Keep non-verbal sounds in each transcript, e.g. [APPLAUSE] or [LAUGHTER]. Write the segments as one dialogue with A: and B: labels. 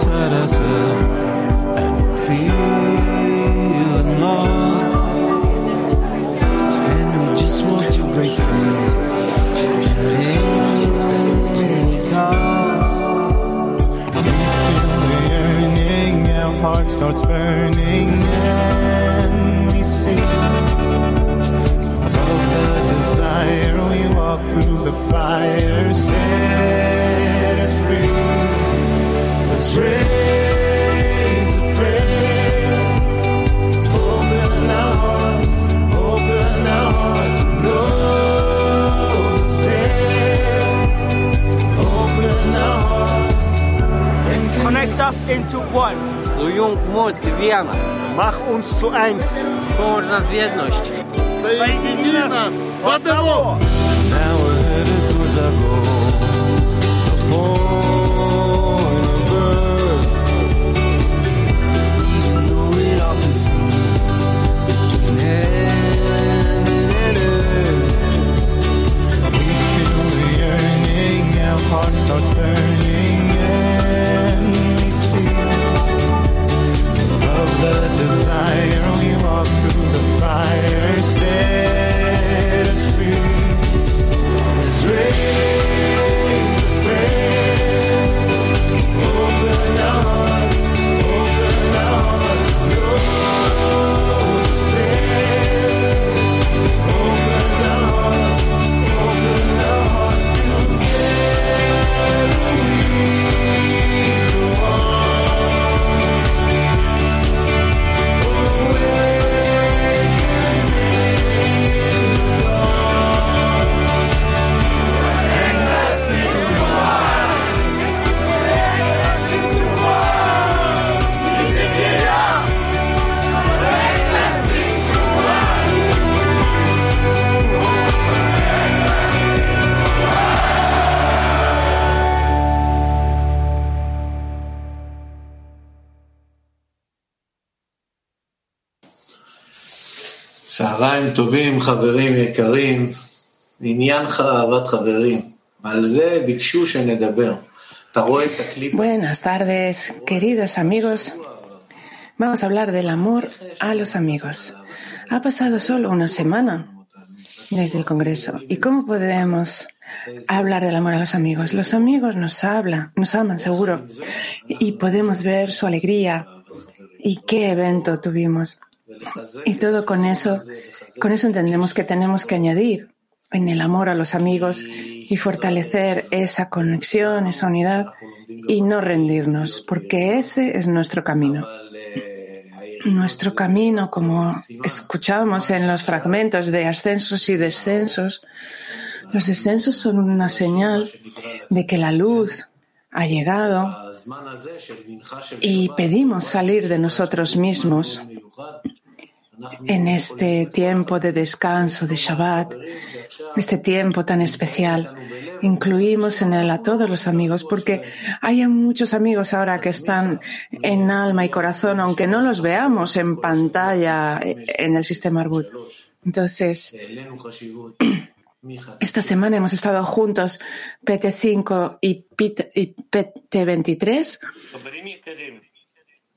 A: to
B: the
C: top.
D: Soyung moc wiana.
C: Mach uns zu eins.
D: Połącz nas w jedność.
C: Соедини нас в одного.
A: Now we're headed towards our goal. The point of birth.
E: צהריים טובים, חברים יקרים. עניינך אהבת חברים. על זה ביקשו שנדבר. אתה רואה את הקליפ?
F: Buenas tardes, queridos amigos. Vamos a hablar del amor a los amigos. Ha pasado solo una semana desde el Congreso. ¿Y cómo podemos hablar del amor a los amigos? Los amigos nos hablan, nos aman seguro. Y podemos ver su alegría y qué evento tuvimos. Y todo con eso, con eso entendemos que tenemos que añadir en el amor a los amigos y fortalecer esa conexión, esa unidad y no rendirnos, porque ese es nuestro camino. Nuestro camino, como escuchamos en los fragmentos de ascensos y descensos, los descensos son una señal de que la luz ha llegado y pedimos salir de nosotros mismos en este tiempo de descanso de Shabbat, este tiempo tan especial. Incluimos en él a todos los amigos, porque hay muchos amigos ahora que están en alma y corazón, aunque no los veamos en pantalla en el sistema Arbut. Entonces, [CLEARS THROAT] esta semana hemos estado juntos, PT5 y PT23,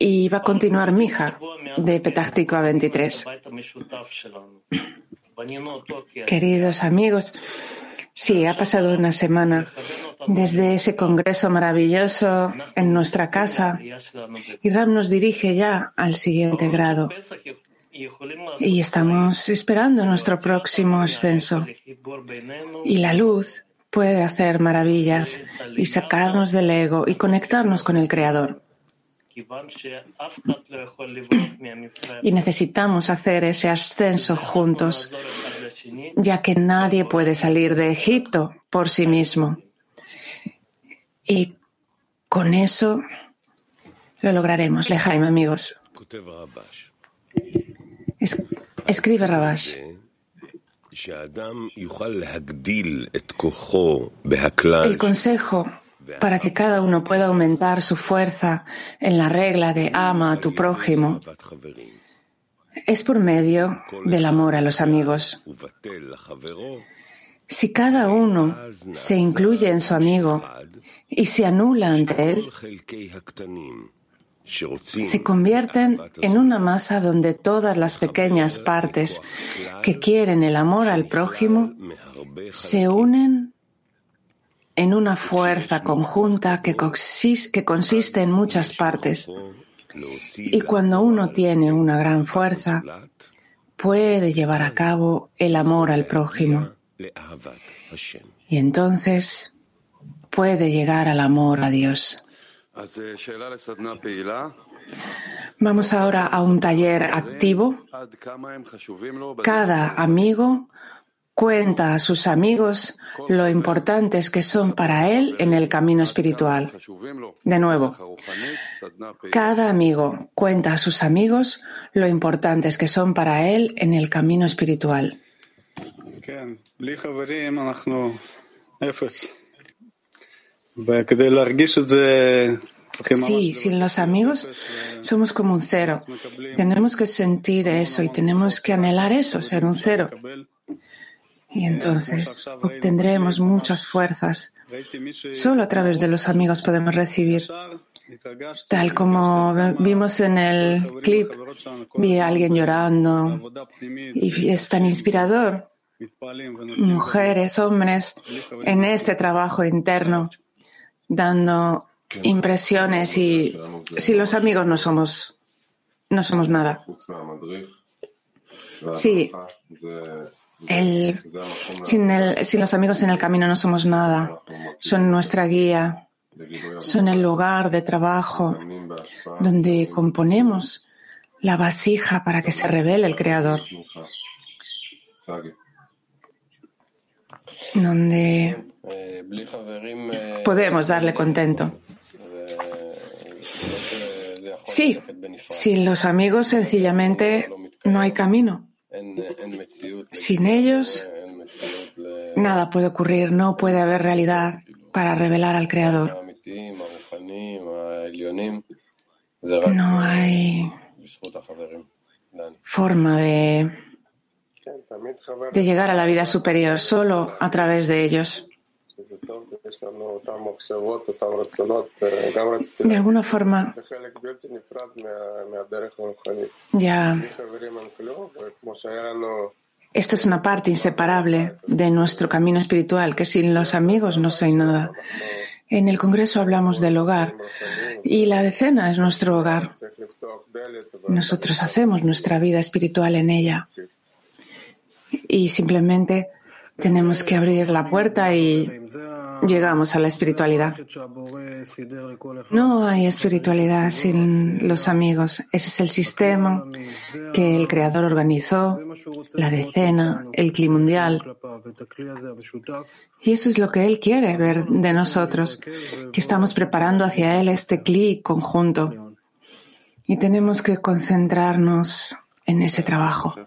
F: y va a continuar Mija de Petáctico a 23. Queridos amigos, sí, ha pasado una semana desde ese congreso maravilloso en nuestra casa y Ram nos dirige ya al siguiente grado. Y estamos esperando nuestro próximo ascenso. Y la luz puede hacer maravillas y sacarnos del ego y conectarnos con el Creador. Y necesitamos hacer ese ascenso juntos, ya que nadie puede salir de Egipto por sí mismo. Y con eso lo lograremos. Lejaim, amigos. Es- escribe Rabash. El consejo para que cada uno pueda aumentar su fuerza en la regla de ama a tu prójimo es por medio del amor a los amigos. Si cada uno se incluye en su amigo y se anula ante él, se convierten en una masa donde todas las pequeñas partes que quieren el amor al prójimo se unen en una fuerza conjunta que, consiste en muchas partes. Y cuando uno tiene una gran fuerza, puede llevar a cabo el amor al prójimo. Y entonces puede llegar al amor a Dios. Vamos ahora a un taller activo. Cada amigo cuenta a sus amigos lo importantes que son para él en el camino espiritual. De nuevo, cada amigo cuenta a sus amigos lo importantes que son para él en el camino espiritual. Sí, sin los amigos somos como un cero. Tenemos que sentir eso y tenemos que anhelar eso, ser un cero y entonces obtendremos muchas fuerzas. Solo a través de los amigos podemos recibir. Tal como vimos en el clip, vi a alguien llorando y es tan inspirador. Mujeres, hombres, en este trabajo interno, dando impresiones y si los amigos no somos, no somos nada. Sí, el, sin, sin los amigos en el camino no somos nada. Son nuestra guía. Son el lugar de trabajo donde componemos la vasija para que se revele el Creador. Donde podemos darle contento. Sí, sin los amigos sencillamente no hay camino. Sin ellos, nada puede ocurrir, no puede haber realidad para revelar al Creador. No hay forma de, de llegar a la vida superior solo a través de ellos de alguna forma ya esta es una parte inseparable de nuestro camino espiritual, que sin los amigos no soy nada. En el Congreso hablamos del hogar y la decena es nuestro hogar. Nosotros hacemos nuestra vida espiritual en ella y simplemente tenemos que abrir la puerta y llegamos a la espiritualidad. No hay espiritualidad sin los amigos. Ese es el sistema que el Creador organizó, la decena, el clima mundial. Y eso es lo que Él quiere ver de nosotros, que estamos preparando hacia Él este clic conjunto. Y tenemos que concentrarnos en ese trabajo. [CLEARS THROAT]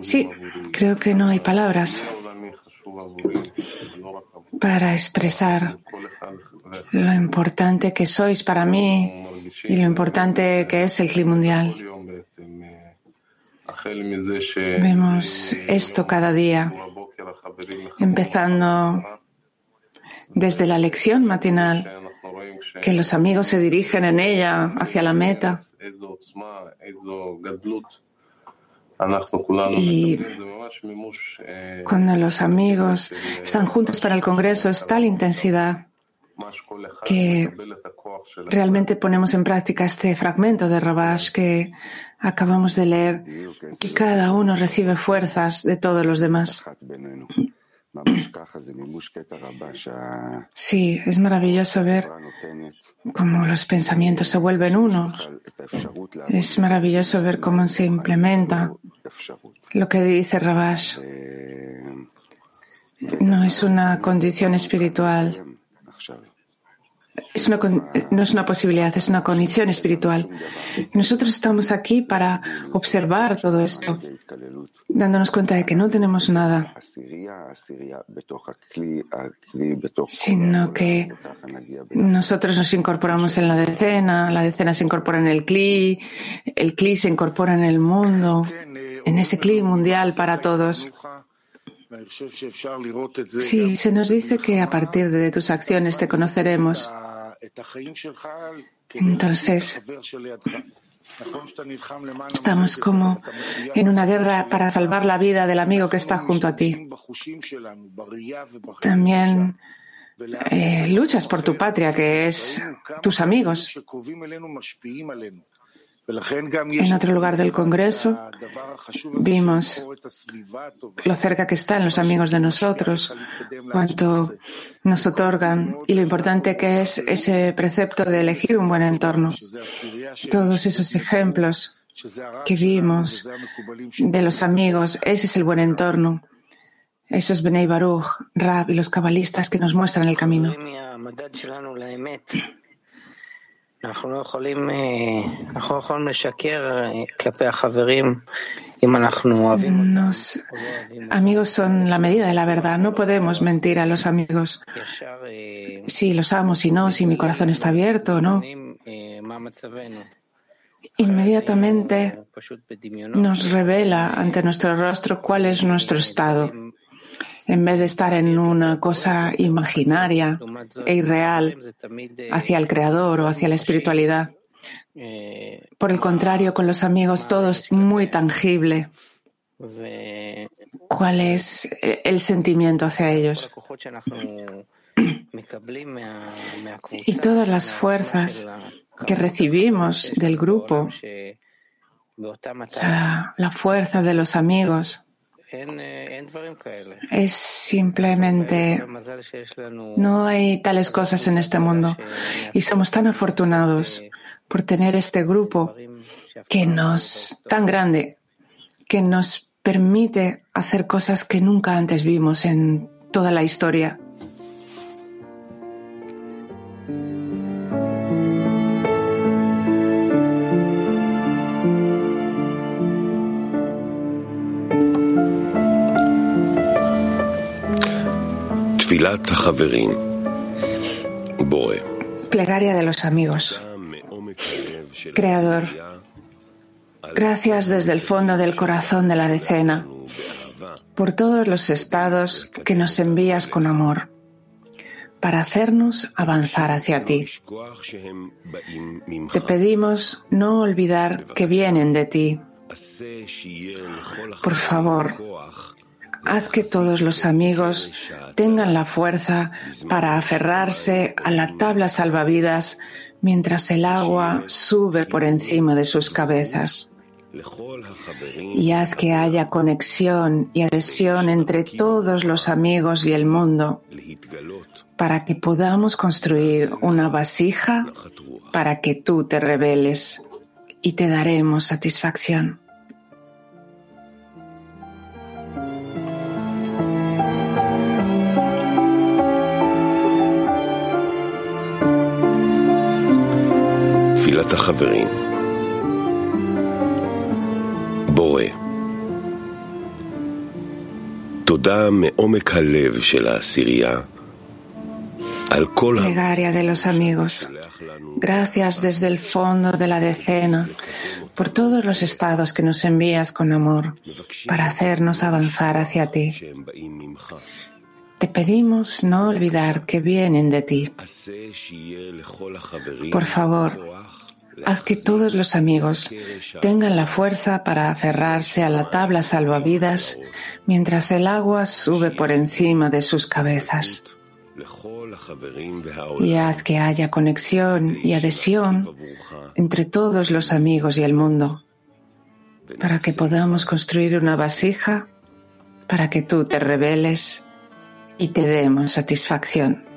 F: Sí, creo que no hay palabras para expresar lo importante que sois para mí y lo importante que es el clima mundial. Vemos esto cada día, empezando desde la lección matinal que los amigos se dirigen en ella hacia la meta. Y cuando los amigos están juntos para el Congreso es tal intensidad que realmente ponemos en práctica este fragmento de Rabash que acabamos de leer, que cada uno recibe fuerzas de todos los demás. Sí, es maravilloso ver cómo los pensamientos se vuelven
G: unos.
F: Es maravilloso ver cómo se implementa lo que dice Rabash. No es una condición espiritual, es una, no es una posibilidad, es una condición espiritual. Nosotros estamos aquí para observar todo esto, dándonos cuenta de que no tenemos nada, sino que nosotros nos incorporamos en la decena, la decena se incorpora en el CLI, el CLI se incorpora en el mundo, en ese CLI mundial para todos. Sí, se nos dice que a partir de tus acciones te conoceremos. Entonces, estamos como en una guerra para salvar la vida del amigo que está junto a ti. También luchas por tu patria, que es tus amigos. En otro lugar del Congreso vimos lo cerca que están los amigos de nosotros, cuánto nos otorgan y lo importante que es ese precepto de elegir un buen entorno. Todos esos ejemplos que vimos de los amigos, ese es el buen entorno. Esos es Benei Baruch, Rab y los cabalistas que nos muestran el camino.
D: Nos,
F: amigos son la medida de la verdad. No podemos mentir a los amigos. Si los amo, si no, si mi corazón está abierto, o ¿no? Inmediatamente nos revela ante nuestro rostro cuál es nuestro estado en vez de estar en una cosa imaginaria e irreal hacia el Creador o hacia la espiritualidad. Por el contrario, con los amigos todo es muy tangible. ¿Cuál es eh, el sentimiento hacia ellos? Y todas las fuerzas que recibimos del grupo, la, fuerza de los amigos, es simplemente, no hay tales cosas en este mundo. Y somos tan afortunados por tener este grupo que nos, tan grande, que nos permite hacer cosas que nunca antes vimos en toda la historia. Plegaria de los amigos. Creador, gracias desde el fondo del corazón de la decena por todos los estados que nos envías con amor para hacernos avanzar hacia ti. Te pedimos no olvidar que vienen de ti. Por favor, haz que todos los amigos tengan la fuerza para aferrarse a la tabla salvavidas mientras el agua sube por encima de sus cabezas. Y haz que haya conexión y adhesión entre todos los amigos y el mundo para que podamos construir una vasija para que tú te reveles y te daremos satisfacción.
H: תפילת החברים. בורא, תודה מעומק הלב של העשירייה על כל
F: Plegaria de los amigos.
H: השולח לנו
F: Gracias desde el fondo de la decena por todos los estados que nos envías con amor para hacernos avanzar hacia ti. Te pedimos no olvidar que vienen de ti. Por favor, haz que todos los amigos tengan la fuerza para aferrarse a la tabla salvavidas mientras el agua sube por encima de sus cabezas. Y haz que haya conexión y adhesión entre todos los amigos y el mundo, para que podamos construir una vasija, para que tú te reveles y te demos satisfacción.